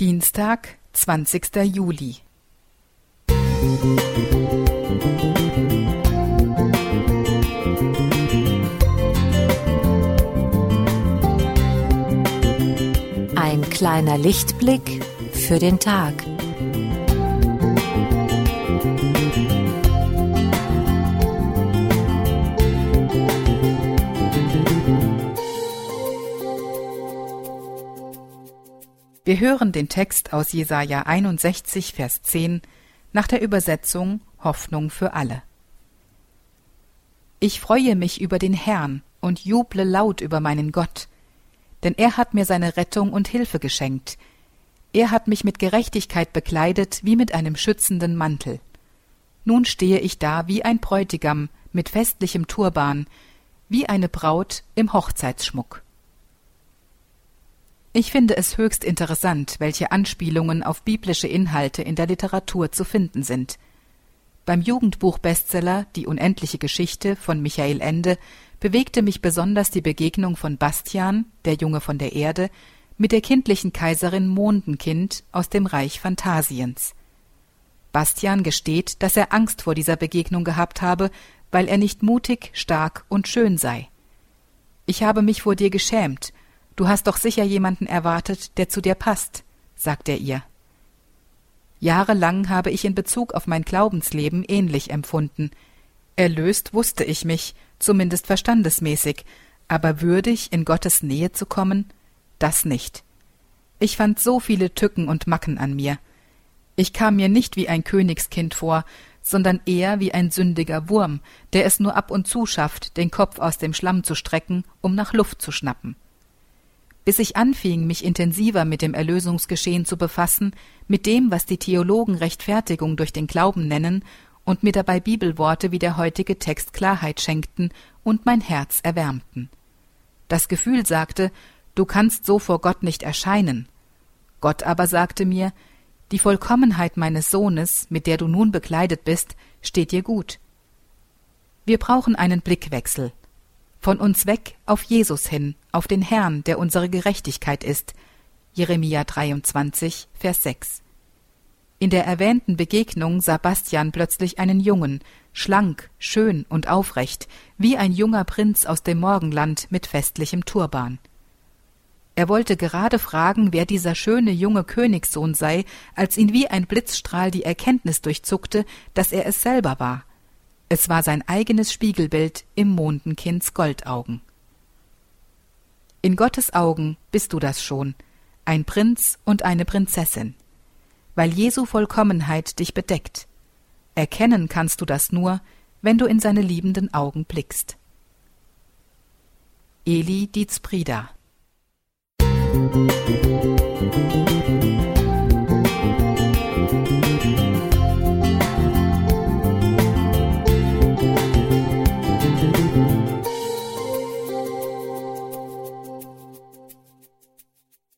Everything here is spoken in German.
Dienstag, 20. Juli. Ein kleiner Lichtblick für den Tag. Wir hören den Text aus Jesaja 61, Vers 10 nach der Übersetzung Hoffnung für alle. Ich freue mich über den Herrn und juble laut über meinen Gott, denn er hat mir seine Rettung und Hilfe geschenkt. Er hat mich mit Gerechtigkeit bekleidet wie mit einem schützenden Mantel. Nun stehe ich da wie ein Bräutigam mit festlichem Turban, wie eine Braut im Hochzeitsschmuck. Ich finde es höchst interessant, welche Anspielungen auf biblische Inhalte in der Literatur zu finden sind. Beim Jugendbuch-Bestseller Die unendliche Geschichte von Michael Ende bewegte mich besonders die Begegnung von Bastian, der Junge von der Erde, mit der kindlichen Kaiserin Mondenkind aus dem Reich Phantasiens. Bastian gesteht, dass er Angst vor dieser Begegnung gehabt habe, weil er nicht mutig, stark und schön sei. Ich habe mich vor dir geschämt, Du hast doch sicher jemanden erwartet, der zu dir passt, sagt er ihr. Jahrelang habe ich in Bezug auf mein Glaubensleben ähnlich empfunden. Erlöst wusste ich mich, zumindest verstandesmäßig, aber würdig, in Gottes Nähe zu kommen, das nicht. Ich fand so viele Tücken und Macken an mir. Ich kam mir nicht wie ein Königskind vor, sondern eher wie ein sündiger Wurm, der es nur ab und zu schafft, den Kopf aus dem Schlamm zu strecken, um nach Luft zu schnappen bis ich anfing, mich intensiver mit dem Erlösungsgeschehen zu befassen, mit dem, was die Theologen Rechtfertigung durch den Glauben nennen, und mir dabei Bibelworte wie der heutige Text Klarheit schenkten und mein Herz erwärmten. Das Gefühl sagte, du kannst so vor Gott nicht erscheinen. Gott aber sagte mir, die Vollkommenheit meines Sohnes, mit der du nun bekleidet bist, steht dir gut. Wir brauchen einen Blickwechsel, von uns weg auf Jesus hin, auf den Herrn, der unsere Gerechtigkeit ist. Jeremia 23, Vers 6. In der erwähnten Begegnung sah Bastian plötzlich einen Jungen, schlank, schön und aufrecht, wie ein junger Prinz aus dem Morgenland mit festlichem Turban. Er wollte gerade fragen, wer dieser schöne junge Königssohn sei, als ihn wie ein Blitzstrahl die Erkenntnis durchzuckte, dass er es selber war. Es war sein eigenes Spiegelbild im Mondenkinds Goldaugen. In Gottes Augen bist du das schon, ein Prinz und eine Prinzessin, weil Jesu Vollkommenheit dich bedeckt. Erkennen kannst du das nur, wenn du in seine liebenden Augen blickst. Eli Dietz Musik